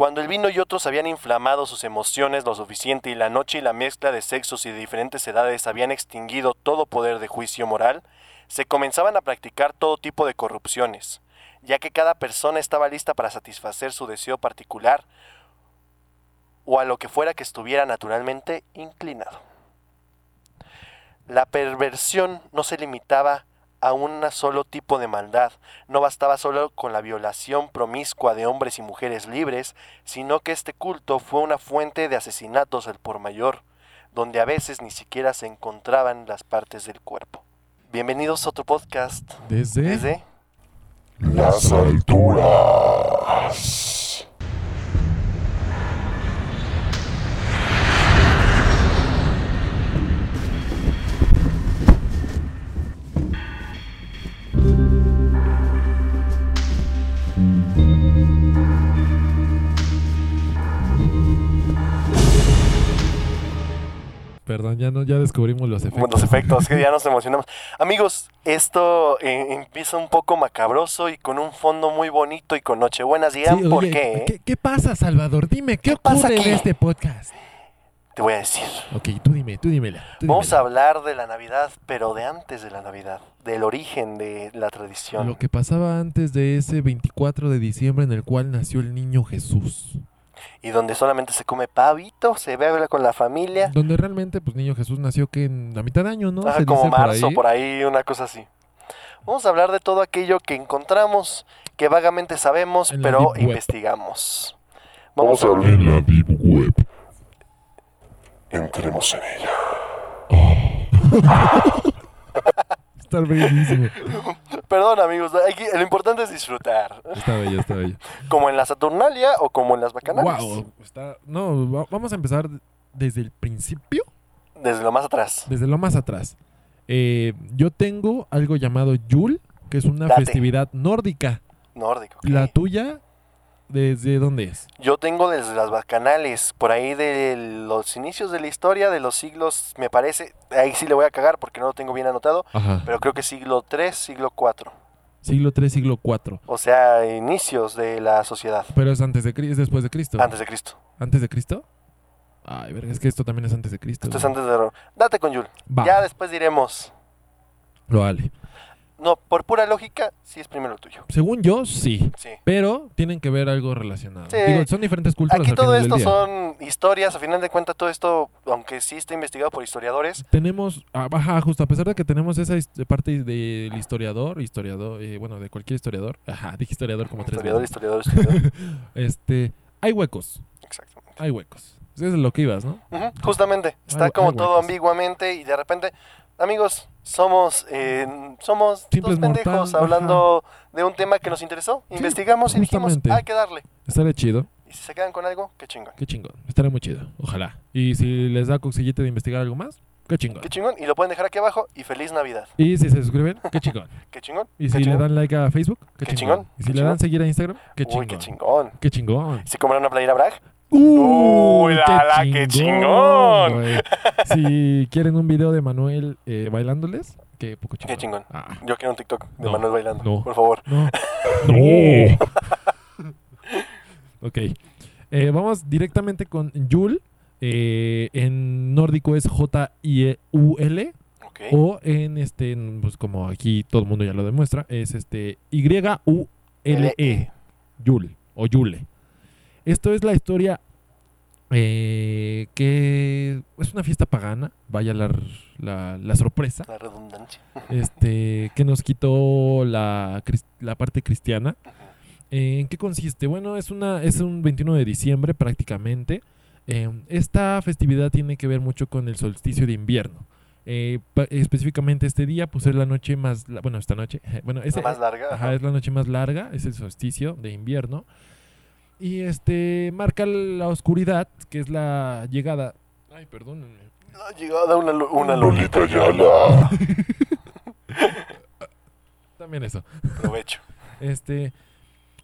Cuando el vino y otros habían inflamado sus emociones lo suficiente y la noche y la mezcla de sexos y de diferentes edades habían extinguido todo poder de juicio moral, se comenzaban a practicar todo tipo de corrupciones, ya que cada persona estaba lista para satisfacer su deseo particular o a lo que fuera que estuviera naturalmente inclinado. La perversión no se limitaba a un solo tipo de maldad, no bastaba solo con la violación promiscua de hombres y mujeres libres, sino que este culto fue una fuente de asesinatos al por mayor, donde a veces ni siquiera se encontraban las partes del cuerpo. Bienvenidos a otro podcast Desde, desde Las alturas. Perdón, ya no, ya descubrimos los efectos. los efectos, que ya nos emocionamos. Amigos, esto eh, empieza un poco macabroso y con un fondo muy bonito y con Nochebuenas. Sí, Digan por oye, qué. ¿eh? ¿qué, qué pasa, Salvador? Dime, ¿qué, ¿Qué pasa ocurre aquí? en este podcast? Te voy a decir. Ok, tú dime, tú dímela. tú Vamos a dímela. hablar de la Navidad, pero de antes de la Navidad, del origen de la tradición. Lo que pasaba antes de ese 24 de diciembre en el cual nació el niño Jesús. Y donde solamente se come pavito, se bebe con la familia. Donde realmente, pues, niño Jesús nació que en la mitad de año, ¿no? Ajá, Se como dice marzo, ahí. por ahí, una cosa así. Vamos a hablar de todo aquello que encontramos, que vagamente sabemos, En pero investigamos. Vamos Vamos a a abrir la Deep Web. Entremos en ella. Está bellísimo. Perdón, amigos, aquí lo importante es disfrutar. Está bello, está bello. Como en la Saturnalia o como en las bacanales. Wow, está... No, va- vamos a empezar desde el principio, Desde lo más atrás. desde lo más atrás. Eh, yo tengo algo llamado Yule, que es una Date. festividad nórdica. Nórdico. ok. La tuya, ¿desde dónde es? Yo tengo desde las bacanales, por ahí de los inicios de la historia, de los siglos, me parece, ahí sí le voy a cagar porque no lo tengo bien anotado, Ajá. pero creo que siglo 3, siglo 4. Siglo 3, siglo 4. O sea, inicios de la sociedad, Pero es antes de Cristo, es después de Cristo. antes de Cristo. ¿Antes de Cristo? Ay, verga, es que esto también es antes de Cristo. Esto es antes de... Date con Yul. Va, Ya después diremos. lo vale. No, por pura lógica, sí es primero tuyo. Según yo, sí. Sí. Pero tienen que ver algo relacionado. Sí. Digo, son diferentes culturas Aquí al todo final esto del día. son historias, a final de cuentas todo esto, aunque sí está investigado por historiadores, Tenemos, ah, ajá, justo a pesar de que tenemos esa parte del historiador, historiador, eh, bueno, de cualquier historiador, ajá, dije historiador como tres historiador, historiador, historiador. Este, hay huecos, Exactamente. hay huecos. Eso es lo que ibas, ¿no? Justamente, está Hay- como hay todo ambiguamente y de repente, amigos, somos eh, somos Simples dos pendejos mortal, hablando de un tema que nos interesó, Sí, investigamos y dijimos, hay que darle. Estaría chido, Y si se quedan con algo, qué chingón. qué chingón. Estaría muy chido, ojalá. Y si les da coxillete de investigar algo más, qué chingón. Qué chingón. Y lo pueden dejar aquí abajo y feliz Navidad. Y si se suscriben, qué chingón. Qué chingón. Y si le dan like a Facebook, qué, Qué chingón. chingón, Y si qué le dan chingón. seguir a Instagram, qué Uy, chingón. qué chingón. Qué chingón. Si compran una playera Bragg, Uy, Uy, la, la, qué chingón. güey. Si quieren un video de Manuel eh, bailándoles, qué poco chingón. Qué chingón. Ah, yo quiero un TikTok de No, Manuel bailando, no. por favor. no. no. ok. Eh, vamos directamente con Yul. Eh, en nórdico es J-I-E-U-L. Ok. O en este, pues como aquí todo el mundo ya lo demuestra, es este Y-U-L-E. Yul o Yule. Esto es la historia eh, que es una fiesta pagana, vaya la, la, la sorpresa, La redundancia. este, que nos quitó la, la parte cristiana. Eh, ¿En qué consiste? Bueno, es, una, es un 21 de diciembre prácticamente. Eh, esta festividad tiene que ver mucho con el solsticio de invierno. Eh, específicamente este día, pues es la noche más, bueno, esta noche, bueno, Es más larga. Ajá. es la noche más larga, es el solsticio de invierno. Y este marca la oscuridad, que es la llegada. Ay, perdónenme. La llegada una, una Lolita. Yala. También eso. Provecho. Este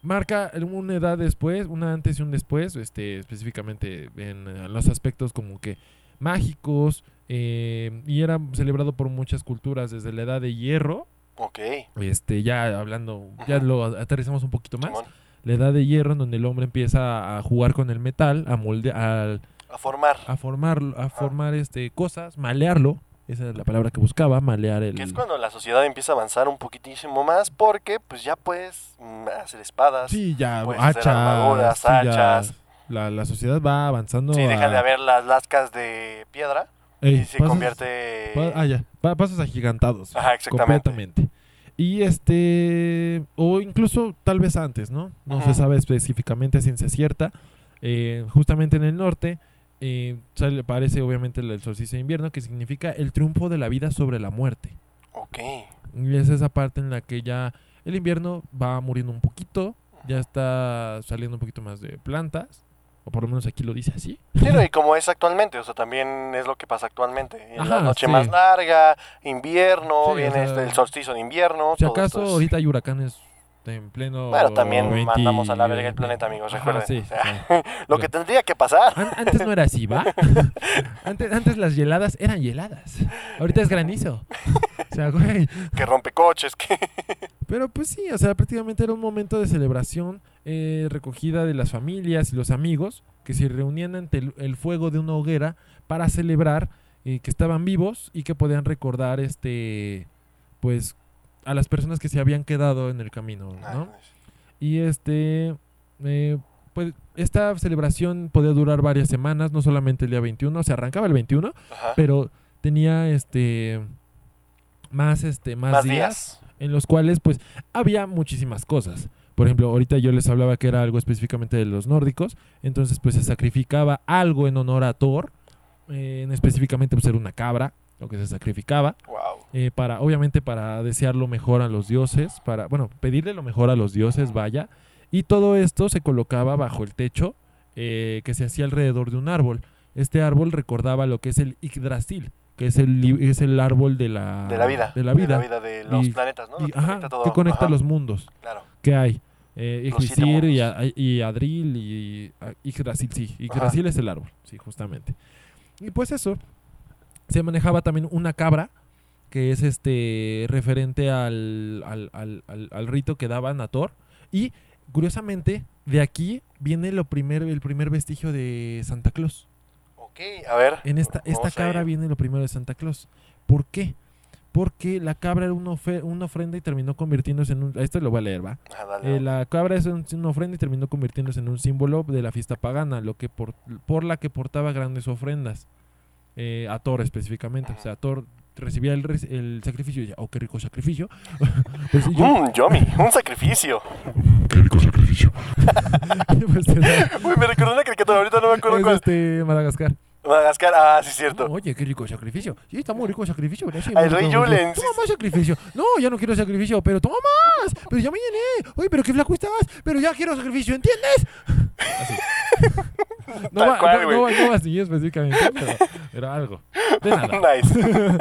marca una edad después, una antes y un después, este específicamente en, eh, los aspectos como que mágicos eh, y era celebrado por muchas culturas desde la edad de hierro. Ok. Este ya hablando, ya lo aterrizamos un poquito más. Simón. La edad de hierro en donde el hombre empieza a jugar con el metal, a moldear, A formar. a formar, a formar este cosas, malearlo, esa es la palabra que buscaba, malear el Que es cuando la sociedad empieza a avanzar un poquitísimo más porque pues ya puedes mm, hacer espadas. Sí, ya hacer hachas, armaduras, sí, ya hachas. la, la sociedad va avanzando. Sí, dejan de haber las lascas de piedra Ey, y se convierte... pa- ah, ya, pa- pasos agigantados. Ajá, exactamente. Completamente. Y este, o incluso tal vez antes, ¿no? No se sabe específicamente ciencia cierta. Eh, justamente en el norte eh, sale, aparece obviamente el solsticio de invierno, que significa el triunfo de la vida sobre la muerte. Ok. Y es esa parte en la que ya el invierno va muriendo un poquito, ya está saliendo un poquito más de plantas, o por lo menos aquí lo dice así. Sí, y como es actualmente, o sea, también es lo que pasa actualmente. En la Ajá, noche sí. más larga, invierno, Sí, o viene sea, este, el solsticio de invierno. Si todo acaso esto es- ahorita hay huracanes en pleno... Bueno, también 20, mandamos a la verga el planeta, amigos, Ajá, recuerden. sí, O sea, sí. Lo que tendría que pasar. An- antes no era así, ¿va? antes, antes las heladas eran heladas. Ahorita es granizo. O sea, güey. que rompe coches, que... Pero pues sí, o sea, prácticamente era un momento de celebración, eh, recogida de las familias y los amigos que se reunían ante el, el fuego de una hoguera para celebrar eh, que estaban vivos y que podían recordar, este, pues, a las personas que se habían quedado en el camino, ¿no? Y este, eh, pues, esta celebración podía durar varias semanas, no solamente el día 21, se arrancaba el 21, Ajá. pero tenía este más este más, Más días, días. en los cuales pues había muchísimas cosas. Por ejemplo, ahorita yo les hablaba que era algo específicamente de los nórdicos, entonces pues se sacrificaba algo en honor a Thor, eh, en específicamente pues era una cabra, lo que se sacrificaba, Wow. eh, para obviamente para desear lo mejor a los dioses, para bueno, pedirle lo mejor a los dioses, vaya, y todo esto se colocaba bajo el techo eh, que se hacía alrededor de un árbol. Este árbol recordaba lo que es el Yggdrasil, que es el es el árbol de la De la vida. de la vida, de los Y- planetas, ¿no? Lo y- que ajá, conecta todo. que conecta Ajá, los mundos Claro. que hay. Eh, Los Yggdrasil y, a- y Adril y a- Yggdrasil, sí. Yggdrasil es el árbol, sí, justamente. Y pues eso, se manejaba también una cabra, que es este referente al, al, al- al- al rito que daban a Thor. Y curiosamente, de aquí viene lo primer, el primer vestigio de Santa Claus. Ok, a ver. En esta, esta cabra viene lo primero de Santa Claus. ¿Por qué? Porque la cabra era una, ofe- una ofrenda y terminó convirtiéndose en un... Esto lo voy a leer, ¿va? Ah, dale, Eh, la cabra es un- una ofrenda y terminó convirtiéndose en un símbolo de la fiesta pagana, lo que por, por la que portaba grandes ofrendas. Eh, a Thor específicamente. O sea, Thor recibía el, sacrificio y decía, oh, qué rico sacrificio. Pues, yo, yummy, un sacrificio. Qué rico sacrificio. pues, Uy, me recordó una caricatura, ahorita no me acuerdo es cuál. este Madagascar. Madagascar, ah, sí, cierto. Oye, qué rico sacrificio. Sí, está muy rico el sacrificio. rico, muy rico. Julen, sí, Toma más sacrificio. No, ya no quiero sacrificio, pero toma más. Pero ya me llené. Oye, pero qué flaco estás. Pero ya quiero sacrificio, ¿entiendes? Así. No Tal va, cual, no, va- no va así específicamente, pero, pero algo. De nada. Nice.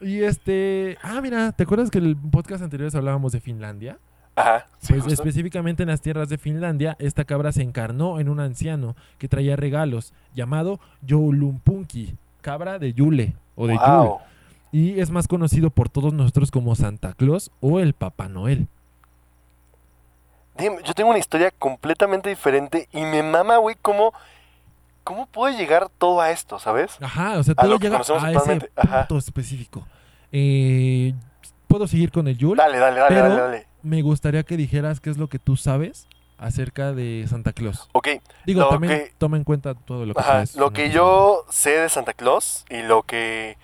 Y este. Ah, mira, ¿te acuerdas que el podcast anterior hablábamos de Finlandia? Ajá, sí, Pues justo. específicamente en las tierras de Finlandia, esta cabra se encarnó en un anciano que traía regalos, llamado Joulumpunki, cabra de Yule o de Yule. Y es más conocido por todos nosotros como Santa Claus o el Papá Noel. Dime, yo tengo una historia completamente diferente y me mama, güey, cómo, cómo puede llegar todo a esto, ¿sabes? Ajá, o sea, A todo llega a ese punto específico. Eh, Puedo seguir con el Yule. Dale, dale, dale, Pero- dale, dale. Me gustaría que dijeras qué es lo que tú sabes acerca de Santa Claus. Ok, Digo, Lo también que- toma en cuenta todo lo que ajá, traes. lo que yo sé de Santa Claus y lo que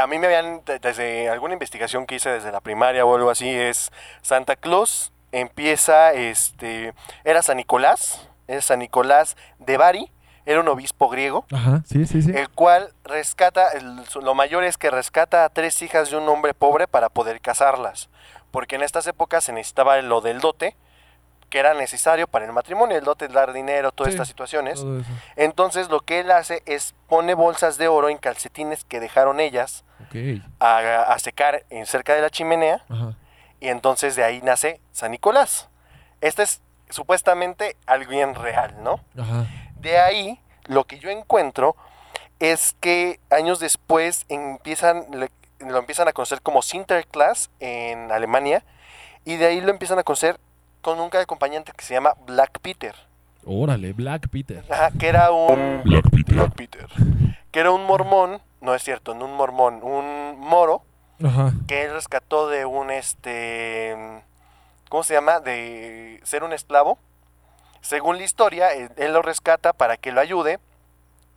a mí me habían, de- desde alguna investigación que hice desde la primaria o algo así, es Santa Claus empieza, este, era San Nicolás, es San Nicolás de Bari, era un obispo griego. Ajá, sí, sí, sí. el cual rescata, el- lo mayor es que rescata a tres hijas de un hombre pobre para poder casarlas, porque en estas épocas se necesitaba lo del dote, que era necesario para el matrimonio, el dote dar dinero, todas Sí, estas situaciones. Entonces lo que él hace es pone bolsas de oro en calcetines que dejaron ellas Ok. a, a secar en cerca de la chimenea, Ajá. y entonces de ahí nace San Nicolás. Este es supuestamente alguien real, ¿no? Ajá. De ahí, lo que yo encuentro es que años después empiezan, lo empiezan a conocer como Sinterklaas en Alemania y de ahí lo empiezan a conocer con un acompañante que se llama Black Peter. Órale, Black Peter. Ajá, que era un... Black Peter. Black Peter. Que era un mormón, no es cierto, no un mormón, un moro Ajá. que él rescató de un este ¿cómo se llama? de ser un esclavo. Según la historia, él, él lo rescata para que lo ayude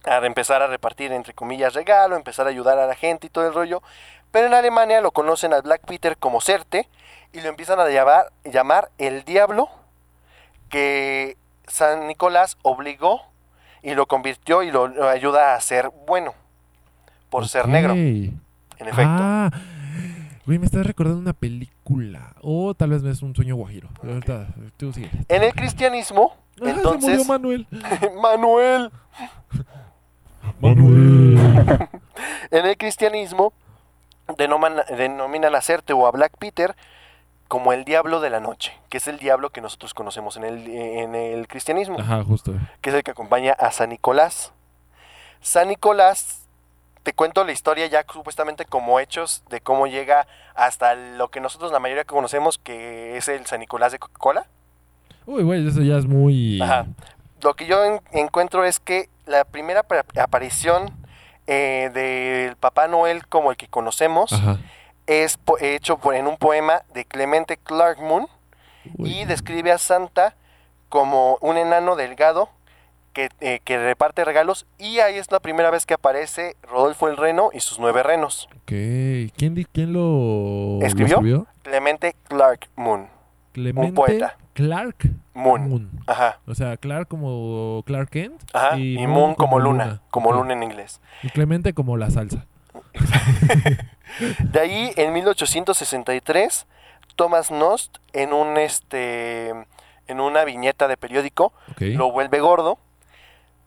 a empezar a repartir entre comillas regalo, empezar a ayudar a la gente y todo el rollo. Pero en Alemania lo conocen al Black Peter como Certe y lo empiezan a llamar, llamar el diablo que San Nicolás obligó y lo convirtió y lo, lo ayuda a ser bueno por ser negro, en efecto. Ah, güey, me estás recordando una película. O tal vez es un sueño guajiro. Tú sigue. En el cristianismo, Ah, se murió entonces, Manuel. Manuel, Manuel. en el cristianismo denoman- denominan a Certe o a Black Peter como el diablo de la noche, que es el diablo que nosotros conocemos en el, en el cristianismo, Ajá, justo. que es el que acompaña a San Nicolás. San Nicolás, te cuento la historia ya supuestamente como hechos de cómo llega hasta lo que nosotros la mayoría conocemos que es el San Nicolás de Coca-Cola. Uy, güey, eso ya es muy. Ajá. Lo que yo en- encuentro es que la primera apar- aparición eh, del Papá Noel como el que conocemos Ajá. es hecho por- en un poema de Clemente Clark Moon Uy. y describe a Santa como un enano delgado que, eh, que reparte regalos y ahí es la primera vez que aparece Rodolfo el Reno y sus nueve renos. ¿Quién, quién lo lo ¿Escribió? Clemente Clark Moon. Clemente poeta. Clark Moon. Moon. Ajá. O sea, Clark como Clark Kent. Ajá. Y, Moon, como, luna, como luna en inglés. Y Clemente como la salsa. De ahí, en 1863, Thomas Nost, en un este en una viñeta de periódico, lo vuelve gordo.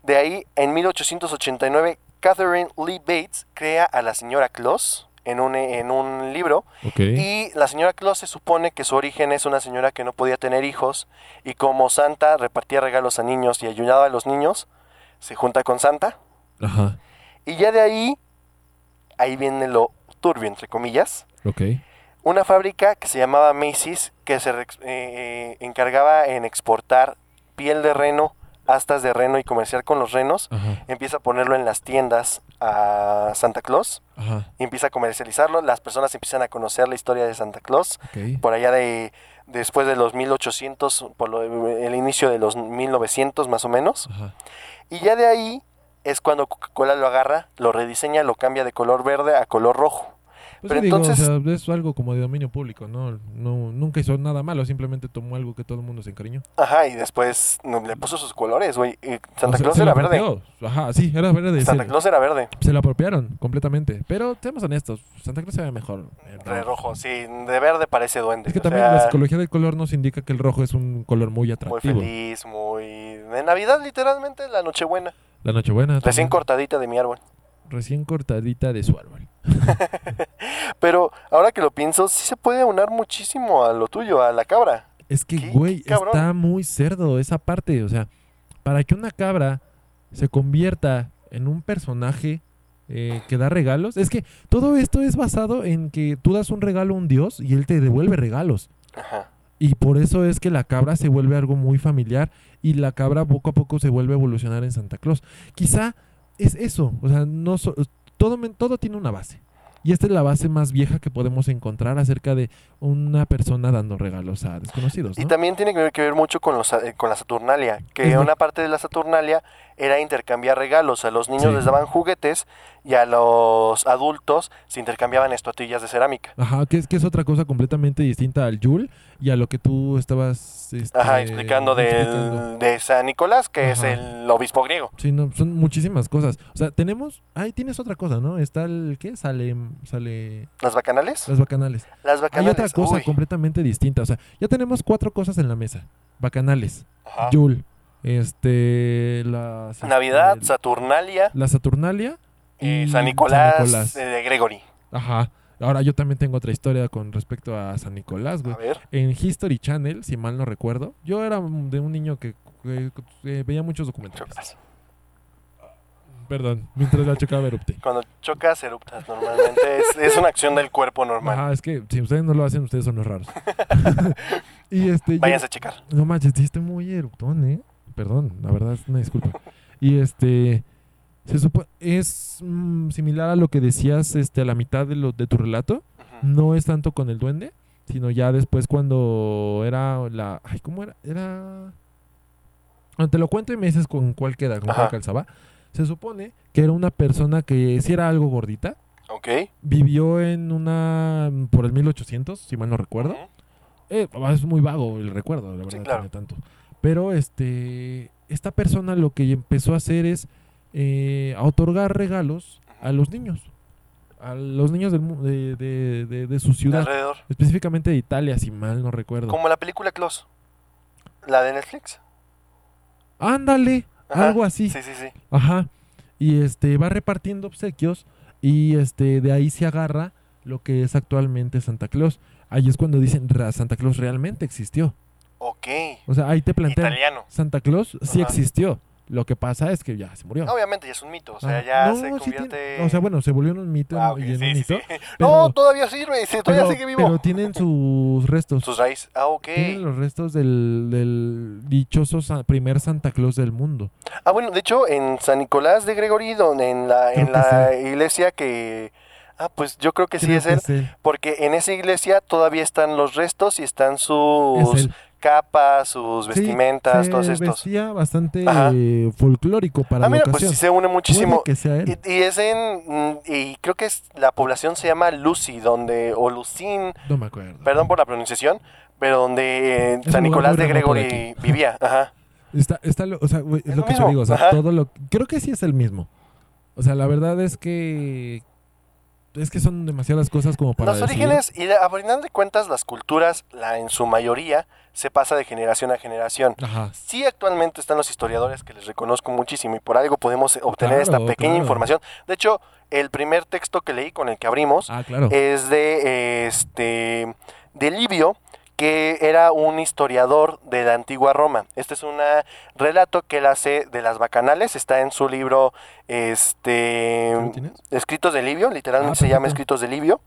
De ahí, en 1889, Catherine Lee Bates crea a la señora Claus en un, en un libro. Y la señora Claus se supone que su origen es una señora que no podía tener hijos. Y como Santa repartía regalos a niños y ayudaba a los niños, se junta con Santa. Ajá. Y ya de ahí, ahí viene lo turbio, entre comillas. Una fábrica que se llamaba Macy's, que se rex- eh, encargaba en exportar piel de reno, astas de reno y comerciar con los renos, Ajá. empieza a ponerlo en las tiendas a Santa Claus, Ajá. y empieza a comercializarlo, las personas empiezan a conocer la historia de Santa Claus, por allá de después de los 1800, por lo- el inicio de los 1900 más o menos, Ajá. y ya de ahí es cuando Coca-Cola lo agarra, lo rediseña, lo cambia de color verde a color rojo. Pues Pero digo, entonces- o sea, es algo como de dominio público, ¿no? no Nunca hizo nada malo, simplemente tomó algo que todo el mundo se encariñó. Ajá, y después le puso sus colores, güey. Santa O sea, Claus era verde. Ajá, sí, era verde. Santa Claus era verde. se lo apropiaron completamente. Pero seamos honestos, Santa Claus se ve mejor. De rojo, sí. De verde parece duende. Es que también sea, la psicología del color nos indica que el rojo es un color muy Muy atractivo. feliz, muy... De Navidad, literalmente, la Nochebuena. La Nochebuena. Recién cortadita de mi árbol. Recién cortadita de su árbol. Pero ahora que lo pienso, sí se puede aunar muchísimo a lo tuyo, a la cabra. Es que, güey, está muy cerdo esa parte. O sea, para que una cabra se convierta en un personaje eh, que da regalos, es que todo esto es basado en que tú das un regalo a un dios y él te devuelve regalos. Ajá. Y por eso es que la cabra se vuelve algo muy familiar y la cabra poco a poco se vuelve a evolucionar en Santa Claus. Quizá es eso, o sea, no so- todo, todo tiene una base. Y esta es la base más vieja que podemos encontrar acerca de una persona dando regalos a desconocidos. Y también tiene que ver, que ver mucho con, los, eh, con la Saturnalia, que una parte de la Saturnalia era intercambiar regalos. A los niños Sí. les daban juguetes y a los adultos se intercambiaban estatuillas de cerámica. Ajá, que es, que es otra cosa completamente distinta al Yule y a lo que tú estabas este, Ajá, explicando, del- de San Nicolás, que es el obispo griego. Sí, no, son muchísimas cosas. O sea, tenemos... Ahí tienes otra cosa, ¿no? Está el... ¿Qué? Sale... Sale... ¿Las bacanales? Las bacanales. Las Hay bacanales. otra cosa uy. completamente distinta. O sea, ya tenemos cuatro cosas en la mesa. Bacanales, Ajá. Yule, este... Las, Navidad, Saturnalia la Saturnalia y y San Nicolás, Nicolás. eh, de Gregory. Ajá. Ahora yo también tengo otra historia con respecto a San Nicolás, güey. A ver. En History Channel, si mal no recuerdo, yo era de un niño que, que- que veía muchos documentales. chocas. Perdón, mientras la chocaba erupte. Cuando chocas, eruptas normalmente. es, es una acción del cuerpo normal. Ajá, es que si ustedes no lo hacen, ustedes son los raros. Y este. yo- Váyanse a checar. no manches, estoy muy eruptón, ¿eh? Perdón, la verdad es una disculpa. Y este. Se supone. Es mm, similar a lo que decías este, a la mitad de, lo, de tu relato. No es tanto con el duende, sino ya después cuando era la. Ay, ¿cómo era? Era. Bueno, te lo cuento y me dices con cuál queda, con cuál calzaba. Se supone que era una persona que si era algo gordita. Ok. Vivió en una. por el 1800, si mal no recuerdo. Eh, es muy vago el recuerdo, la verdad, Sí, claro. tiene tanto. Pero este, esta persona lo que empezó a hacer es eh, a otorgar regalos a los niños, a los niños del de, de- de- su ciudad, alrededor. específicamente de Italia, si mal no recuerdo. Como la película Close. La de Netflix. Ándale, Ajá. algo así. Sí, sí, sí. Ajá. Y este va repartiendo obsequios y este de ahí se agarra lo que es actualmente Santa Claus. Ahí es cuando dicen "Ra- Santa Claus realmente existió. Ok. O sea, ahí te plantean Italiano. Santa Claus sí Ajá. existió. Lo que pasa es que ya se murió. Obviamente ya es un mito. O sea, Ah, ya no, se convierte. o sea, bueno, se volvió en un mito Ah, y en sí, un mito. sí. pero- no, todavía sirve. todavía pero, sigue vivo. pero tienen sus restos. Sus raíces. Ah, ok. Tienen los restos del, del dichoso primer Santa Claus del mundo. Ah, bueno, de hecho, en San Nicolás de Gregory, donde en la, Creo en la iglesia que. Ah, pues yo creo que sí es que él. Porque en esa iglesia todavía están los restos y están sus Es. Capas, sus Sí, vestimentas, se todos estos. vestía bastante eh, folclórico para Ah, la mira, pues ocasión. sí se une muchísimo. Que sea él. Y, y es en. mm, Y creo que es, la población se llama Lucy, donde. O Lucín, No me acuerdo. perdón por la pronunciación, pero donde eh, San Nicolás de Gregory vivía. Ajá. Está, está lo, o sea, es, Es lo lo que te digo, o sea, todo lo creo que sí es el mismo. O sea, la verdad es que es que son demasiadas cosas como para Los orígenes, y a final de cuentas, las culturas, la, en su mayoría, se pasa de generación a generación. Ajá. Sí, actualmente están los historiadores que les reconozco muchísimo y por algo podemos obtener esta pequeña claro. información. De hecho, el primer texto que leí con el que abrimos Ah, claro. es de este de Livio, que era un historiador de la antigua Roma. Este es un relato que él hace de las bacanales, está en su libro este. Escritos de Livio, literalmente Ah, se llama. Escritos de Livio.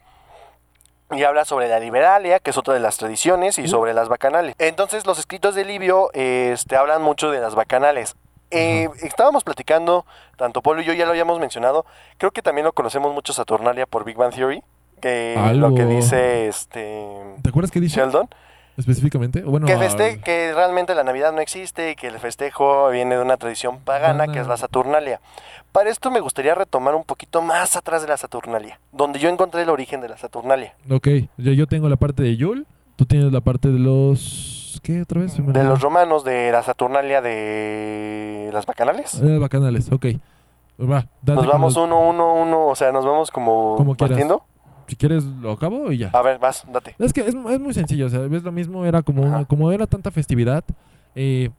Y habla sobre la liberalia, que es otra de las tradiciones, y sobre las bacanales. Entonces, los escritos de Livio este, hablan mucho de las bacanales. Eh, estábamos platicando, tanto Polo y yo ya lo habíamos mencionado, creo que también lo conocemos mucho Saturnalia por Big Bang Theory, que lo que dice este ¿Te acuerdas qué dice Sheldon, específicamente? Bueno, que, feste que realmente la Navidad no existe y que el festejo viene de una tradición pagana, que es la Saturnalia. Para esto me gustaría retomar un poquito más atrás de la Saturnalia, donde yo encontré el origen de la Saturnalia. Ok, yo, yo tengo la parte de Yul, tú tienes la parte de los ¿qué otra vez? De los romanos, de la Saturnalia de las bacanales. Eh, bacanales, ok. Va, Nos vamos los- uno, uno, uno, o sea, nos vamos como, partiendo. Si quieres lo acabo y ya. A ver, vas, date. Es que es, es muy sencillo, o sea, ves lo mismo, era como una- como era tanta festividad, eh,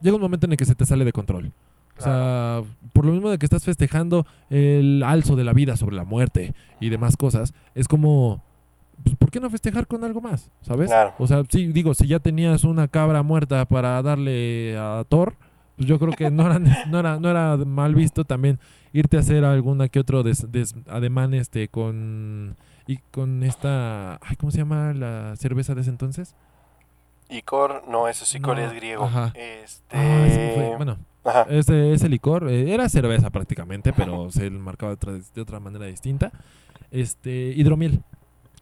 llega un momento en el que se te sale de control. O sea, por lo mismo de que estás festejando el alzo de la vida sobre la muerte y demás cosas, es como, pues, ¿por qué no festejar con algo más? ¿Sabes? Claro. O sea, sí, digo, si ya tenías una cabra muerta para darle a Thor, pues yo creo que no era, no era, no era mal visto también irte a hacer alguna que otro des, des- ademán este con y con esta ay, ¿cómo se llama la cerveza de ese entonces? Icor, no, ese sí, Icor No, es griego. ajá. Este. Ah, fue- bueno, Ajá. ese, ese licor eh, era cerveza prácticamente, pero se marcaba de otra, de otra manera distinta. Este, hidromiel.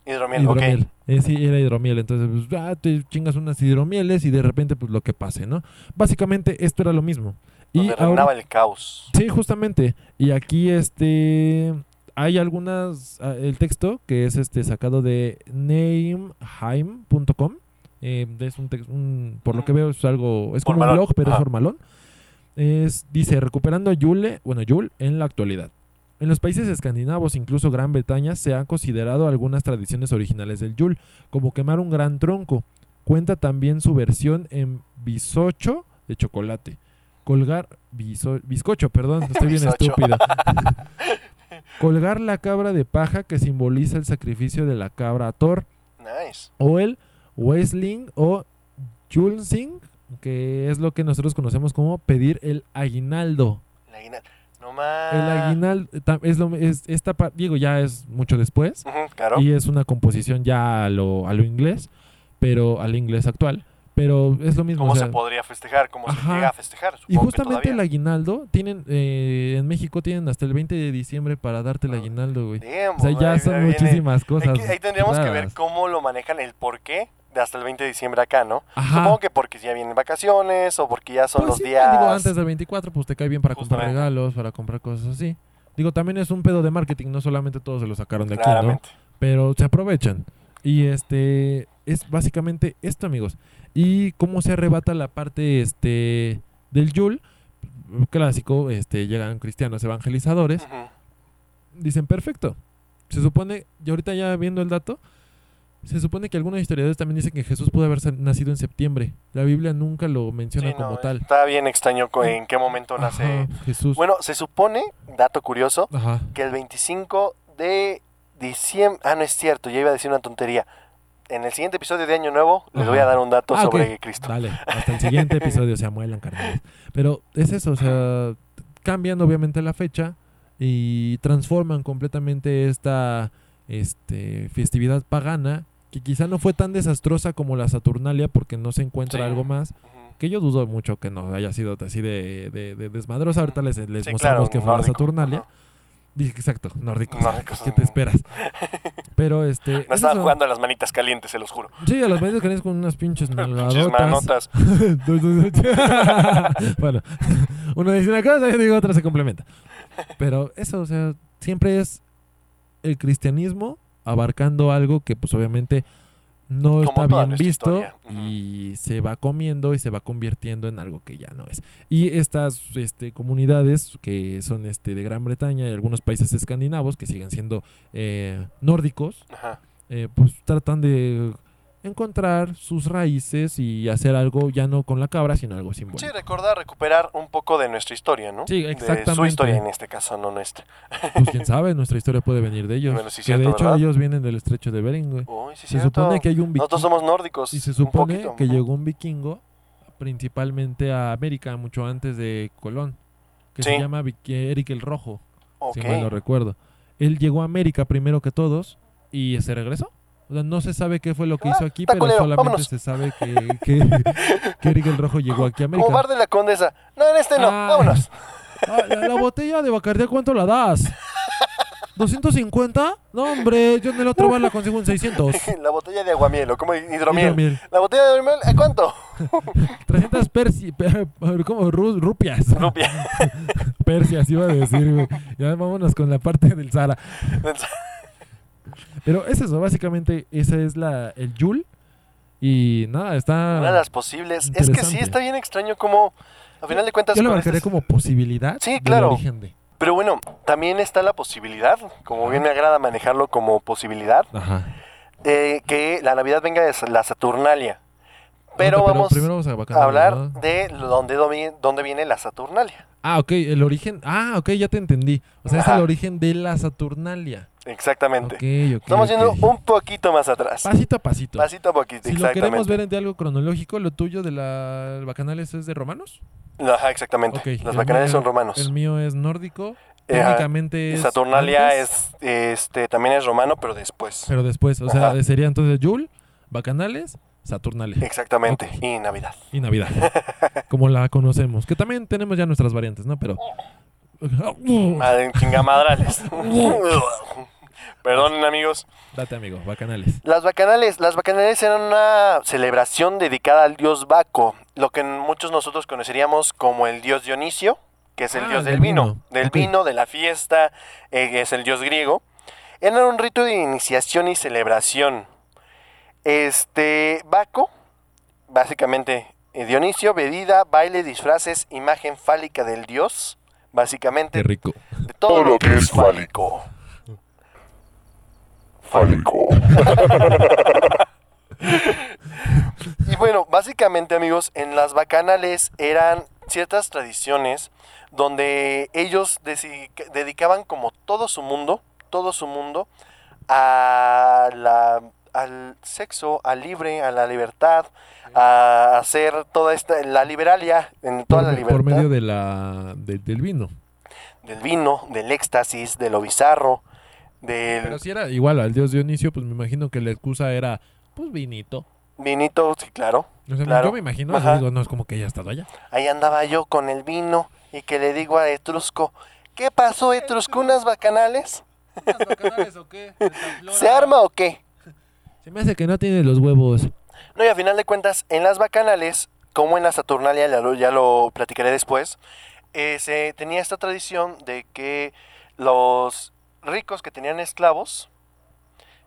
Hidromiel, hidromiel. ok. Eh, sí, era hidromiel. Entonces, pues, ah, te chingas unas hidromieles y de repente, pues lo que pase, ¿no? Básicamente, esto era lo mismo. Y ahora- el caos. Sí, justamente. Y aquí, este. Hay algunas. ah, El texto que es este sacado de nameheim.com. eh, es un, tex- un- Por lo que veo, es algo. Es como un blog, pero es formalón. Es, dice: recuperando Yule. Bueno, Yule en la actualidad. En los países escandinavos, incluso Gran Bretaña, se han considerado algunas tradiciones originales del Yule, como quemar un gran tronco. Cuenta también su versión en bisocho de chocolate. Colgar biso- bizcocho, perdón, estoy bien estúpido. Colgar la cabra de paja que simboliza el sacrificio de la cabra a Thor. Nice. O el Wesling o Julsing, que es lo que nosotros conocemos como pedir el aguinaldo. La guina- No más. El aguinaldo ta- es lo es esta pa- digo ya es mucho después claro. y es una composición ya a lo, a lo inglés, pero al inglés actual. Pero es lo mismo. ¿Cómo o sea, se podría festejar? ¿Cómo Ajá. se llega a festejar? y que justamente el aguinaldo, tienen eh, en México tienen hasta el 20 de diciembre para darte el Ah, aguinaldo, güey. Damn, O sea, ya ahí son muchísimas cosas. ahí tendríamos que ver cómo lo manejan, el por qué de hasta el 20 de diciembre acá, ¿no? Ajá. Supongo que porque ya vienen vacaciones o porque ya son Pues los sí, días. Digo, antes del 24, pues te cae bien para comprar regalos, para comprar cosas así. Digo, también es un pedo de marketing, no solamente todos se lo sacaron de aquí, ¿no? Pero se aprovechan. Y este es básicamente esto, amigos. Y cómo se arrebata la parte este del Yul, clásico, este llegan cristianos evangelizadores, dicen, "Perfecto." Se supone, y ahorita ya viendo el dato, se supone que algunos historiadores también dicen que Jesús pudo haber nacido en septiembre. La Biblia nunca lo menciona Sí, como no, tal. Está bien extraño en qué momento nace. Ajá, Jesús. Bueno, se supone, dato curioso, Ajá. que el 25 de diciembre. Ah, no es cierto, ya iba a decir una tontería. En el siguiente episodio de Año Nuevo les Ajá. voy a dar un dato Ah, sobre Cristo. Dale, hasta el siguiente episodio se amuelan carnales. Pero es eso, o sea, cambian obviamente la fecha y transforman completamente esta este, festividad pagana, que quizá no fue tan desastrosa como la Saturnalia porque no se encuentra Sí. algo más, que yo dudo mucho que no haya sido así de, de, de desmadrosa. Ahorita les, les Sí, mostramos claro, que fue la. Saturnalia. Ajá. Exacto, nórdicos. Nórdicos, ¿Qué te esperas? Pero este... No es estaban eso. jugando a las manitas calientes, se los juro. Sí, a los medios que con unas pinches manotas. bueno, uno dice una cosa y otra se complementa. Pero eso, o sea, siempre es el cristianismo abarcando algo que pues obviamente no Como está bien visto y se va comiendo y se va convirtiendo en algo que ya no es. Y estas este, comunidades que son este, de Gran Bretaña y algunos países escandinavos que siguen siendo eh, nórdicos, Ajá. eh, pues tratan de encontrar sus raíces y hacer algo ya no con la cabra, sino algo Sí, simbólico. recordar, recuperar un poco de nuestra historia, ¿no? Sí, De su exactamente. historia en este caso, no nuestra. Pues quién sabe, nuestra historia puede venir de ellos. Bueno, sí, que de cierto, hecho ¿verdad? ellos vienen del estrecho de Bering, güey. Uy, sí, Se cierto. supone que hay un Nosotros vikingo somos nórdicos. y se supone que llegó un vikingo principalmente a América mucho antes de Colón, que se Sí. llama Vic- Eric el Rojo, Ok. si mal no recuerdo. Él llegó a América primero que todos y se regresó. O sea, no se sabe qué fue lo que Ah, hizo aquí, pero culero, solamente vámonos. se sabe que, que, que Eric el Rojo llegó aquí a América. Como bar de la condesa. No, en este no. Ah. Vámonos. Ah, la, la botella de Bacardía, ¿cuánto la das? ¿250? No, hombre, yo en el otro bar la consigo en 600. la botella de aguamiel o como hidromiel. Hidromiel. La botella de hidromiel, ¿a cuánto? 300 persi, per- ¿cómo? Ru- rupias. Rupia. Persias iba a decir, güey. Ya vámonos con la parte del Sara. Pero es eso, básicamente, esa es la el Yul. Y nada, está... Una de las posibles. Es que sí, está bien extraño como, a final de cuentas... Yo lo estas- como posibilidad Sí, claro. origen de... Pero bueno, también está la posibilidad, como bien me agrada manejarlo como posibilidad, Ajá. eh, que la Navidad venga de la Saturnalia. Pero Aguanta, vamos primero vamos a, hablar ¿no? de dónde, dónde viene la Saturnalia. Ah, ok, el origen... Ah, ok, ya te entendí. O sea, es el origen de la Saturnalia. Exactamente. Estamos yendo un poquito más atrás. Pasito a pasito. Pasito a poquito, Si lo queremos ver de algo cronológico, lo tuyo de la Bacanales es de romanos. Ajá, exactamente. El bacanales son romanos. El mío es nórdico. Eh. Técnicamente es. Saturnalia antes, es, este, también es romano, pero después. Pero después, o sea, sería entonces Yul, Bacanales, Saturnalia Exactamente. Y Navidad. y Navidad. como la conocemos. Que también tenemos ya nuestras variantes, ¿no? Pero. Madre, Chingamadrales. Perdonen, amigos. Date, amigo, Bacanales. Las bacanales, las bacanales eran una celebración dedicada al dios Baco, lo que muchos nosotros conoceríamos como el dios Dionisio, que es el Ah, dios del del vino, vino. del vino, de la fiesta, eh, que es el dios griego. Era un rito de iniciación y celebración. Este Baco, básicamente eh, Dionisio, bebida, baile, disfraces, imagen fálica del dios, básicamente Qué rico. de todo lo que es fálico. Fálico. Y bueno, básicamente amigos, en las bacanales eran ciertas tradiciones donde ellos dedicaban como todo su mundo, todo su mundo a la, al sexo, al libre, a la libertad, a hacer toda esta, la liberalia, en toda Por, la libertad por medio de la, de- del vino. del vino, del éxtasis, de lo bizarro, del... Pero si era igual al dios Dionisio, pues me imagino que la excusa era, pues vinito. Vinito, sí, claro. O sea, Claro. yo me imagino, digo, no es como que haya estado allá. Ahí andaba yo con el vino y que le digo a Etrusco, ¿qué pasó Etrusco? ¿Unas bacanales? o qué? ¿Se arma o qué? Se me hace que no tiene los huevos. No, y a final de cuentas, en las bacanales, como en la Saturnalia, ya lo, ya lo platicaré después, eh, se tenía esta tradición de que los ricos que tenían esclavos,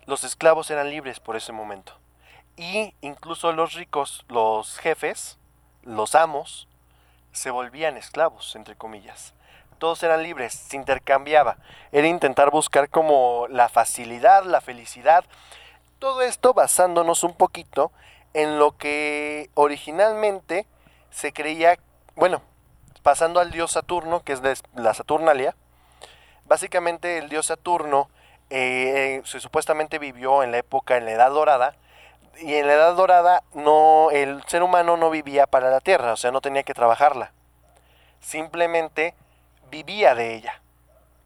los esclavos eran libres por ese momento. Y incluso los ricos, los jefes, los amos, se volvían esclavos, entre comillas. Todos eran libres, se intercambiaba. Era intentar buscar como la facilidad, la felicidad. Todo esto basándonos un poquito en lo que originalmente se creía, bueno, pasando al dios Saturno, que es la Saturnalia, básicamente el dios Saturno eh, se supuestamente vivió en la época, en la Edad Dorada, y en la Edad Dorada no, el ser humano no vivía para la Tierra, o sea, no tenía que trabajarla, simplemente vivía de ella.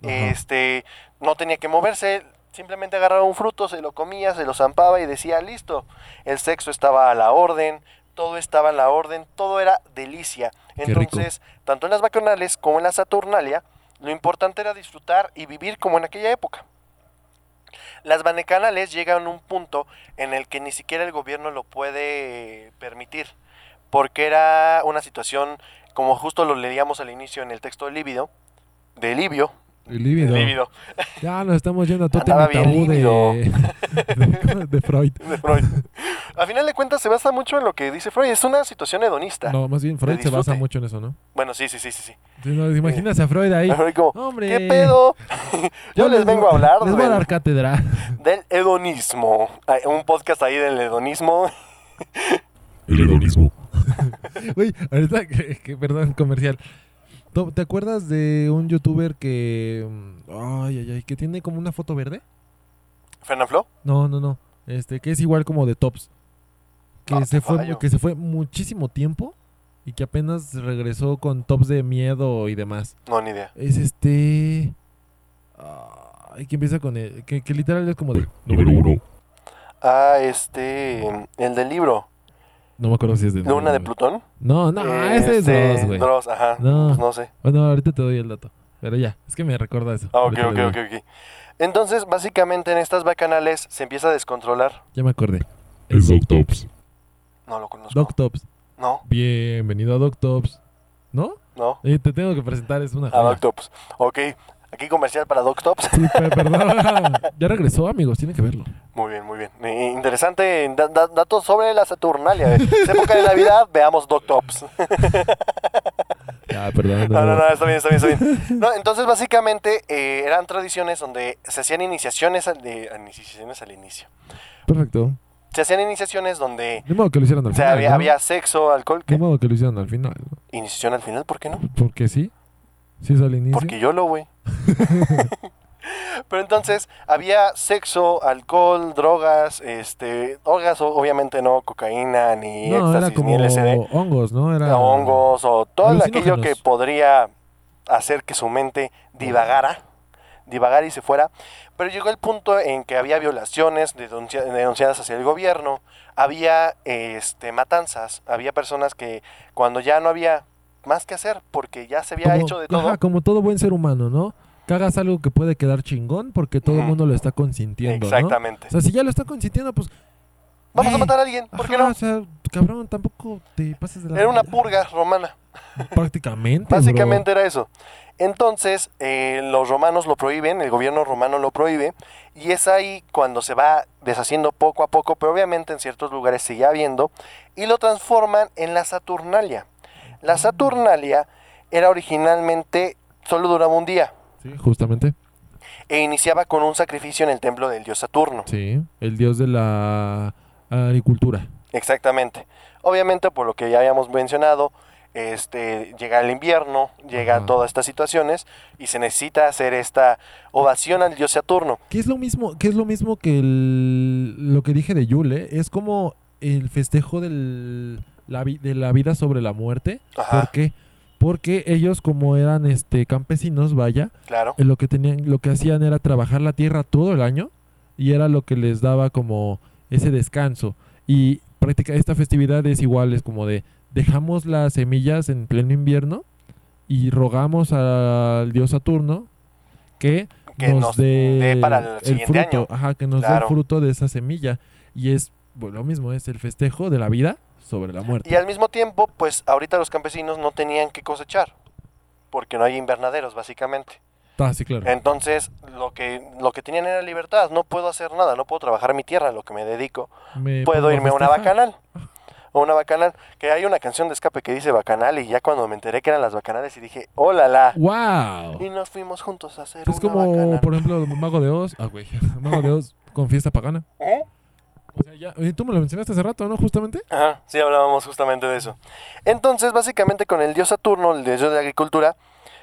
Este, no tenía que moverse, simplemente agarraba un fruto, se lo comía, se lo zampaba y decía, listo, el sexo estaba a la orden, todo estaba a la orden, todo era delicia. Entonces, tanto en las bacanales como en la Saturnalia, lo importante era disfrutar y vivir como en aquella época. Las bacanales llegan a un punto en el que ni siquiera el gobierno lo puede permitir, porque era una situación, como justo lo leíamos al inicio en el texto de Líbido, de Livio, El líbido. Líbido, Ya nos estamos yendo a todo tema tabú de, líbido. de, de Freud. de Freud. A final de cuentas se basa mucho en lo que dice Freud, es una situación hedonista. No, más bien Freud se basa mucho en eso, ¿no? Bueno, sí, sí, sí, sí, sí. Sí, no, Imaginas a Freud ahí. Freud como, Hombre. ¿qué pedo? Yo les vengo a hablar Les voy a dar cátedra. del hedonismo. Hay Un podcast ahí del hedonismo. El hedonismo. Güey, ahorita que, que- perdón, comercial. ¿Te acuerdas de un youtuber que. mm, Ay, ay, ay, que tiene como una foto verde? ¿Fernanfloo? No, no, no. Este, que es igual como de tops. Que Ah, se fue, que se fue muchísimo tiempo y que apenas regresó con tops de miedo y demás. No, ni idea. Es este. Ay, que empieza con el. Que, que literal es como de. Número uno. Ah, este, el del libro, No me acuerdo si es de. Luna de Plutón. No, no, ese es Este, dos, güey. Dross, ajá, No. pues no sé. Bueno, ahorita te doy el dato. Pero ya, es que me recuerda eso. Ah, ok, ok, ok. Entonces, básicamente en estas bacanales se empieza a descontrolar. Ya me acordé. El Doctops. No lo conozco. Doctops. No, Bienvenido a Doctops. ¿No? no. Eh, te tengo que presentar, es una A joya. Doctops. Ok, aquí comercial para Doctops. Sí, pe- perdón. ya regresó, amigos, tienen que verlo. Muy bien, muy bien. Eh, Interesante da- da- datos sobre la Saturnalia. Es época de Navidad, veamos Doctops. Ya, perdón. No, no, no, está bien, está bien, está bien. No, entonces, básicamente, eh, eran tradiciones donde se hacían iniciaciones al, de, iniciaciones al inicio. Perfecto. Se hacían iniciaciones donde De modo que lo hicieron al o sea, final. había, ¿no? había sexo, alcohol. De ¿qué? modo que lo hicieron al final. ¿no? ¿Iniciación al final? ¿Por qué no? Porque sí. Sí es al inicio. Porque yo lo, güey. Pero entonces había sexo, alcohol, drogas, este, drogas, obviamente no cocaína, ni no, era éxtasis, como ni LSD, hongos, ¿no? Era hongos, o todo aquello que podría hacer que su mente divagara, divagara y se fuera. Pero llegó el punto en que había violaciones denuncia- denunciadas hacia el gobierno, había este, matanzas, había personas que cuando ya no había más que hacer, porque ya se había como, hecho de todo, ajá, como todo buen ser humano, ¿no? Que hagas algo que puede quedar chingón porque todo el mundo lo está consintiendo, ¿no? exactamente. O sea, si ya lo está consintiendo, pues... Vamos a matar a alguien, ¿por qué ajá, no? O sea, cabrón, tampoco te pases de la... Era una purga romana. Prácticamente, bro. Básicamente era eso. Entonces, eh, los romanos lo prohíben, el gobierno romano lo prohíbe, y es ahí cuando se va deshaciendo poco a poco, pero obviamente en ciertos lugares sigue habiendo, y lo transforman en la Saturnalia. La Saturnalia era originalmente, solo duraba un día, Sí, justamente. e iniciaba con un sacrificio en el templo del dios Saturno. Sí, el dios de la agricultura. Exactamente. Obviamente, por lo que ya habíamos mencionado, este, llega el invierno, llegan Ajá. todas estas situaciones y se necesita hacer esta ovación al dios Saturno. ¿Qué es lo mismo, qué es lo mismo que el- lo que dije de Yule? Es como el festejo del, la, de la vida sobre la muerte. Ajá, ¿Por qué? Porque ellos como eran este campesinos, vaya, claro. eh, lo que tenían, lo que hacían era trabajar la tierra todo el año y era lo que les daba como ese descanso. Y práctica, esta festividad es igual, es como de dejamos las semillas en pleno invierno y rogamos al dios Saturno que, Que nos dé para el fruto, año. ajá, que nos dé el fruto de esa semilla y es bueno, lo mismo, es el festejo de la vida sobre la muerte. Y al mismo tiempo, pues ahorita los campesinos no tenían que cosechar, porque no hay invernaderos, básicamente. Ah, sí, claro. Entonces, lo que, lo que tenían era libertad. No puedo hacer nada, no puedo trabajar mi tierra, a lo que me dedico. Me Puedo irme a una bacanal. O una bacanal. Que hay una canción de escape que dice bacanal y ya cuando me enteré que eran las bacanales y dije, hola la. ¡Wow! Y nos fuimos juntos a hacer Es una como, bacanal. por ejemplo, Mago de Oz. Ah, güey. Mago de Oz con fiesta pagana. ¿Eh? Ya. tú me lo mencionaste hace rato, ¿no? Justamente. Ajá, sí, hablábamos justamente de eso. Entonces, básicamente con el dios Saturno, el dios de la agricultura,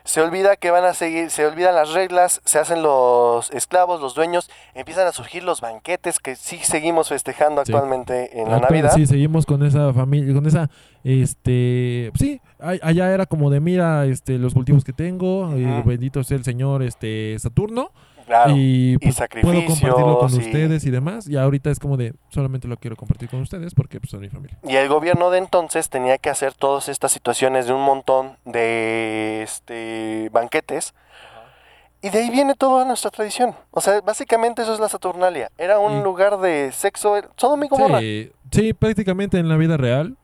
se olvida que van a seguir, se olvidan las reglas, se hacen los esclavos, los dueños, empiezan a surgir los banquetes que sí seguimos festejando Sí. actualmente en la Ah, Navidad. Sí, seguimos con esa familia, con esa, este, sí, allá era como de mira, este, los cultivos que tengo, eh, Ujú. bendito sea el señor, este, Saturno, Claro. y, pues, puedo compartirlo con sacrificios y- ustedes y demás, y ahorita es como de, solamente lo quiero compartir con ustedes porque pues, son mi familia. Y el gobierno de entonces tenía que hacer todas estas situaciones de un montón de este, banquetes. Y de ahí viene toda nuestra tradición. O sea, básicamente eso es la Saturnalia. Era un Y- lugar de sexo. Sodoma y Gomorra. Sí, sí, prácticamente en la vida real,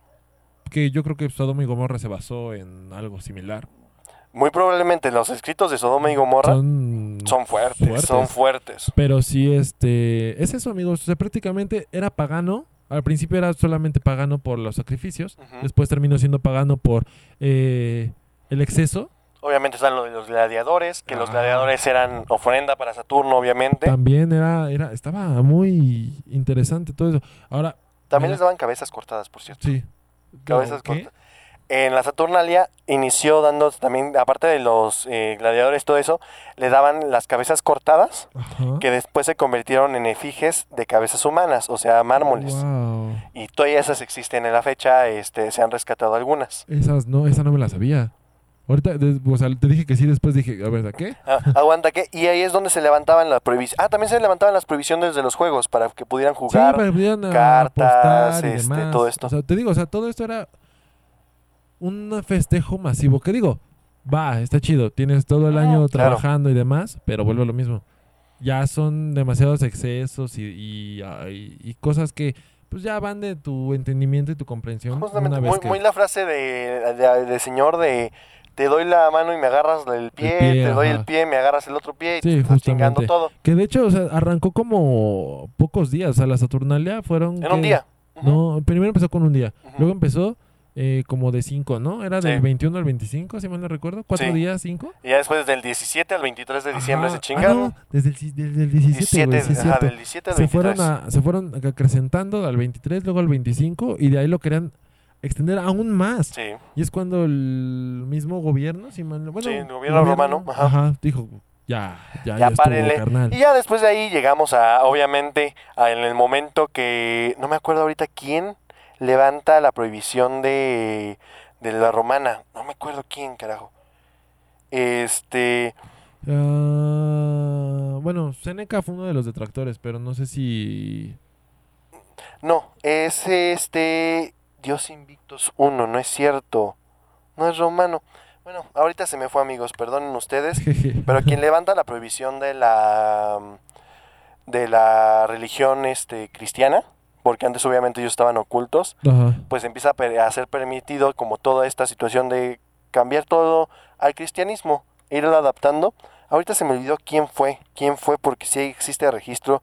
que yo creo que Sodoma y Gomorra se basó en algo similar. Muy probablemente los escritos de Sodoma y Gomorra son, Son, fuertes, son fuertes. Pero sí, este, es eso, amigos. O sea, prácticamente era pagano. Al principio era solamente pagano por los sacrificios. Después terminó siendo pagano por eh, el exceso. Obviamente están los gladiadores, que los Ah. gladiadores eran ofrenda para Saturno, obviamente. También era, era, estaba muy interesante todo eso. Ahora, También Mira. les daban cabezas cortadas, por cierto. sí. Cabezas ¿Qué? cortadas. En la Saturnalia inició dando también, aparte de los eh, gladiadores, todo eso, le daban las cabezas cortadas, Ajá. que después se convirtieron en efigies de cabezas humanas, o sea, mármoles. Wow. Y todavía esas existen en la fecha, este, se han rescatado algunas. Esas no, esa no me la sabía. Ahorita, o sea, te dije que sí, después dije, a ver, ¿a qué? Ah, aguanta que, y ahí es donde se levantaban las prohibiciones. Ah, también se levantaban las prohibiciones de los juegos para que pudieran Sí, jugar. para que pudieran a- cartas, este, todo esto. O sea, te digo, o sea, todo esto era un festejo masivo. ¿Qué digo? Va, está chido. Tienes todo el Ah, año claro. trabajando y demás, pero vuelvo a lo mismo. Ya son demasiados excesos y, y, y- y cosas que pues ya van de tu entendimiento y tu comprensión. Justamente, una vez muy, que- muy la frase de, de, de señor de te doy la mano y me agarras el pie, pie, te doy ajá. el pie, me agarras el otro pie y Sí, te estás chingando justamente. todo. Que de hecho, o sea, arrancó como pocos días. O sea, la Saturnalia fueron... En un ¿qué? día. No, primero empezó con un día. Ujú. Luego empezó eh, como de cinco, ¿no? Era del Sí. 21 al 25, si mal no recuerdo. ¿Cuatro Sí. días, cinco? Y ya después del 17 al 23 de diciembre Ajá. se chingaron. Ah, no, desde, el, desde el 17, güey, sí es ajá, cierto. del 17 al Se 23. fueron, a, se fueron acrecentando al 23, luego al 25 y de ahí lo querían extender aún más. Sí, Y es cuando el mismo gobierno, si mal no- bueno, Sí, el gobierno romano, ajá. ajá, dijo, ya, ya, Ya ya, estuvo, carnal. Y ya después de ahí llegamos a, obviamente, a- en el momento que, no me acuerdo ahorita quién levanta la prohibición de, de la romana. No me acuerdo quién, carajo. Este, Ah, bueno, Seneca fue uno de los detractores, pero no sé si... no, es este, Dios Invictus 1, no es cierto. No es romano. Bueno, ahorita se me fue, amigos, perdonen ustedes. Pero quien levanta la prohibición de la de la religión este cristiana, porque antes obviamente ellos estaban ocultos, Ajá. pues empieza a, ser permitido como toda esta situación de cambiar todo al cristianismo, irlo adaptando. Ahorita se me olvidó quién fue, quién fue, porque sí existe registro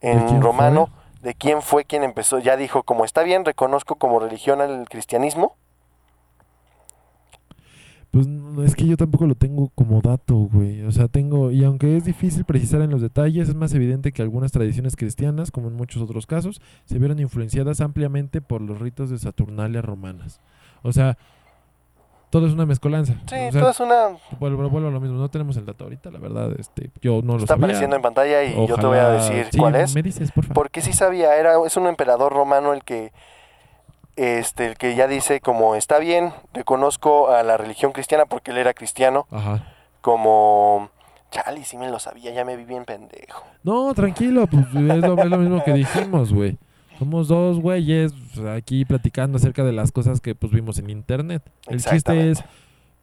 ¿De quién en romano de quién fue quien empezó. Ya dijo, como está bien, reconozco como religión al cristianismo. Pues no, es que yo tampoco lo tengo como dato, güey. O sea, tengo, y aunque es difícil precisar en los detalles, es más evidente que algunas tradiciones cristianas, como en muchos otros casos, se vieron influenciadas ampliamente por los ritos de Saturnalia romanas. O sea, todo es una mezcolanza. Sí, o sea, todo es una... vuelvo, vuelvo a lo mismo. No tenemos el dato ahorita, la verdad. Este, yo no lo Está sabía. apareciendo en pantalla y yo te voy a decir Sí, cuál es. Me dices, por favor. Porque sí sabía, era, es un emperador romano el que, este, el que ya dice como está bien, reconozco a la religión cristiana porque él era cristiano, Ajá. como, chale, sí me lo sabía, ya me vi bien pendejo. No, tranquilo, pues es lo, es lo mismo que dijimos, güey. Somos dos güeyes pues, aquí platicando acerca de las cosas que pues vimos en internet. El chiste es,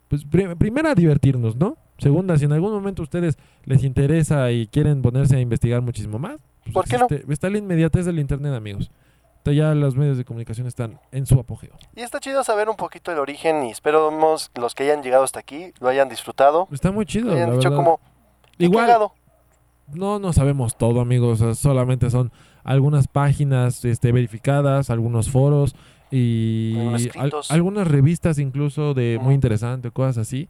pues, pri- primera, divertirnos, ¿no? Segunda, si en algún momento a ustedes les interesa y quieren ponerse a investigar muchísimo más, pues, ¿Por qué no? existe- está la inmediatez del internet, amigos. Ya los medios de comunicación están en su apogeo. Y está chido saber un poquito el origen y esperamos los que hayan llegado hasta aquí lo hayan disfrutado. Está muy chido, hayan la dicho verdad. como, "Qué Igual, cagado". no no sabemos todo, amigos. o sea, solamente son algunas páginas este, verificadas, algunos foros y al- algunas revistas incluso de Ujú. muy interesante, cosas así.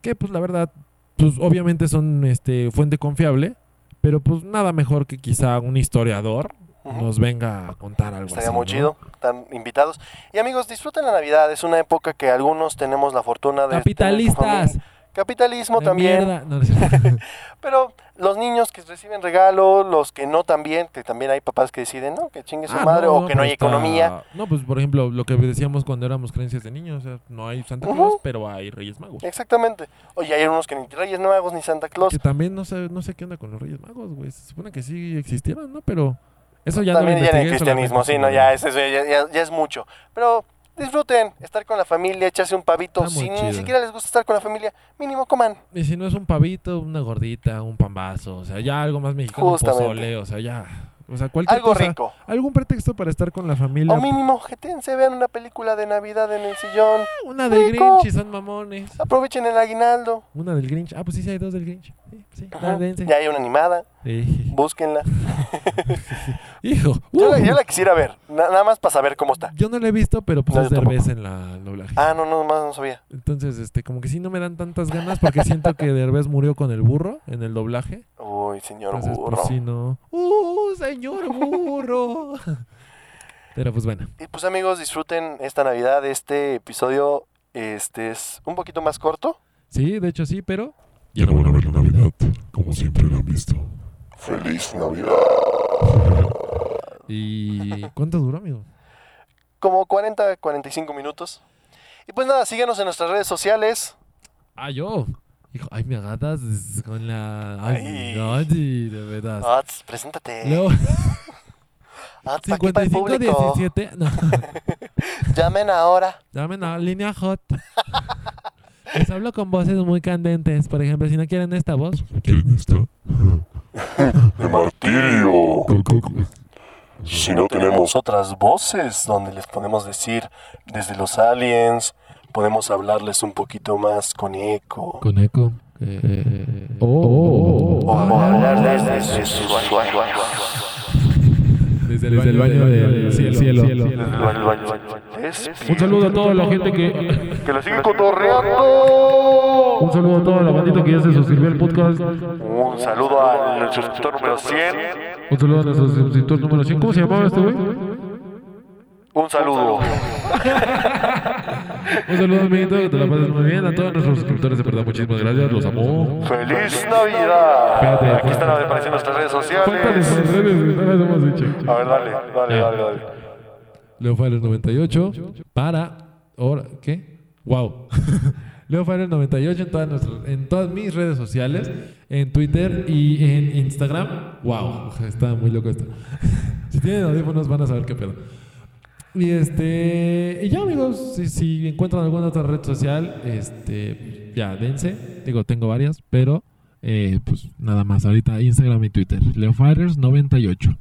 Que pues la verdad, pues obviamente son este, fuente confiable, pero pues nada mejor que quizá un historiador Nos venga a contar algo Estaría así, muy ¿no? chido, están invitados. Y amigos, disfruten la Navidad, es una época que algunos tenemos la fortuna de... Capitalistas. Capitalismo De también. No, no. Pero los niños que reciben regalo, los que no también, que también hay papás que deciden, no, que chingue su Ah, madre, o que no hay está- economía. No, pues por ejemplo, lo que decíamos cuando éramos creencias de niños, o sea, no hay Santa. Claus, pero hay Reyes Magos. Exactamente. Oye, hay unos que ni Reyes Magos ni Santa Claus. Que también no sé, no sé qué onda con los Reyes Magos, güey. Se supone que sí existieron, ¿no? Pero eso ya también no lo ya en el cristianismo, sí, no, ya es, eso ya, ya- ya es mucho. Pero disfruten, estar con la familia, echarse un pavito. Si ni siquiera les gusta estar con la familia, mínimo coman. Y si no es un pavito, una gordita, un pambazo, o sea, ya algo más mexicano, un Justamente. pozole, o sea, ya. O sea, cualquier Algo cosa. rico. Algún pretexto para estar con la familia. O mínimo, jetense, vean una película de Navidad en el sillón. Una del rico. Grinch y son mamones. Aprovechen el aguinaldo. Una del Grinch. Ah, pues sí, sí hay dos del Grinch. Sí, Ajá. Ya hay una animada, Sí. búsquenla. Hijo. Yo, la, uh. yo la quisiera ver, na- nada más para saber cómo está. Yo no la he visto, pero pues No, es. Derbez en la el doblaje. Ah, no, no, más no sabía. Entonces, este, como que sí no me dan tantas ganas porque siento que Derbez murió con el burro en el doblaje. Uy, señor Entonces, burro. pues sí, no. ¡Uh, señor burro! Pero pues bueno. Y pues amigos, disfruten esta Navidad, este episodio este es un poquito más corto. Sí, de hecho sí, pero. Ya no van a ver la Navidad, como siempre la han visto. ¡Feliz Navidad! ¿Y cuánto duró, amigo? Como 40, 45 minutos. Y pues nada, síguenos en nuestras redes sociales. Ah, yo. Hijo, ay, me agarras con la. Ay, Ay. de verdad. Ats, preséntate. Luego, Ats, aquí para el 55 público. 17. No, Llamen ahora. dame una línea hot. Les hablo con voces muy candentes. Por ejemplo, si no quieren esta voz, ¿Quieren esta? ¡De martirio! Si no tenemos otras voces donde les podemos decir desde los aliens, podemos hablarles un poquito más con eco. con eco. eh, oh, O hablarles desde su Desde el, baño del cielo. Un saludo a toda la gente que. Que lo sigue cotorreando. Un saludo a toda la bandita que ya se suscribió al podcast. Un saludo al suscriptor número 100. Un saludo a nuestro suscriptor número 100. ¿Cómo se llamaba este güey? Un saludo. Un saludo, amiguito, que te la pases muy bien. A todos nuestros suscriptores, de verdad, muchísimas gracias. Los amo. ¡Feliz Navidad! Espérate, Aquí están apareciendo nuestras redes Faltan las sociales. redes, no las hemos dicho. A ver, dale, dale, Ya. dale, dale. Leo Fires 98 para ahora ¿qué? Wow. Leo Fires 98 en todas nuestras en todas mis redes sociales, en Twitter y en Instagram. Wow, está muy loco esto. si tienen audífonos van a saber qué pedo. Y este, y ya amigos, si, si, encuentran alguna otra red social, este, ya dense. Digo, tengo varias, pero eh, pues nada más ahorita Instagram y Twitter. Leofighters98.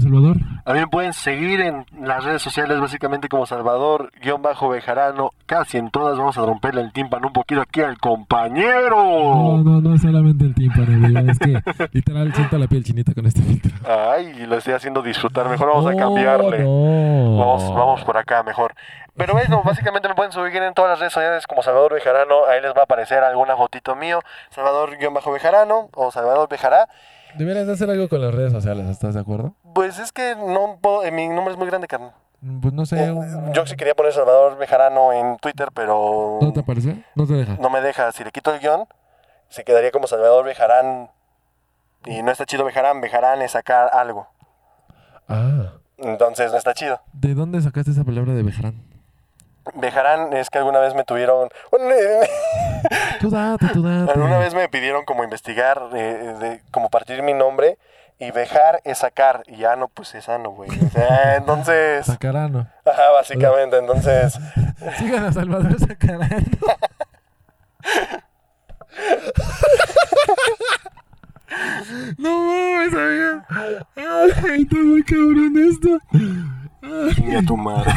Salvador. También pueden seguir en las redes sociales básicamente como Salvador-Bajo Bejarano, Casi en todas vamos a romperle el tímpano un poquito aquí al compañero. No, no, no es solamente el tímpano. Es que literal siento la piel chinita con este filtro. Ay, lo estoy haciendo disfrutar. Mejor vamos a cambiarle. Vamos, vamos por acá mejor. Pero básicamente me pueden subir en todas las redes sociales como Salvador Bejarano. Ahí les va a aparecer alguna fotito mío. Salvador-Bajo Bejarano o Salvador Bejará. Deberías de hacer algo con las redes sociales, ¿estás de acuerdo? Pues es que no puedo, eh, mi nombre es muy grande, carnal. Pues no sé. Eh, un- Yo sí quería poner Salvador Bejarano en Twitter, pero ¿No te aparece? No te deja. no me deja. Si le quito el guion, se quedaría como Salvador Bejarán. Y no está chido Bejarán. Bejarán es sacar algo. Ah. Entonces no está chido. ¿De dónde sacaste esa palabra de Bejarán? Bejarán es que alguna vez me tuvieron... Tú date, tú date. alguna vez me pidieron como investigar, eh, de, como partir mi nombre. Y dejar es sacar. Y ya no, pues es sano, güey. O sea, entonces. Sacarano. Ajá, básicamente. Entonces. Sigan a Salvador Sacarano. no mames, amigo. Ay, está muy cabrón esto. Chingue a tu madre.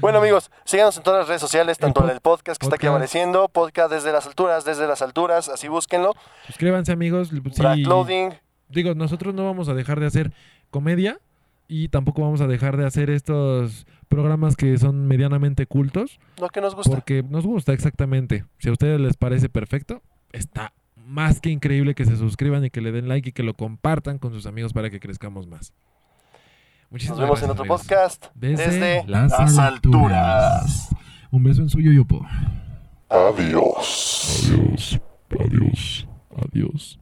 bueno, amigos, síganos en todas las redes sociales, tanto en el podcast que está aquí apareciendo, podcast desde las alturas, desde las alturas, así búsquenlo. Suscríbanse, amigos. Sí, Backloading. digo, nosotros no vamos a dejar de hacer comedia y tampoco vamos a dejar de hacer estos programas que son medianamente cultos Lo que nos gusta. porque nos gusta exactamente. Si a ustedes les parece perfecto, está más que increíble que se suscriban y que le den like y que lo compartan con sus amigos para que crezcamos más. Muchísimas Nos vemos en otro amigos. podcast Desde desde, las las, alturas. alturas. Un beso en su yoyopo. Adiós. Adiós. Adiós. Adiós.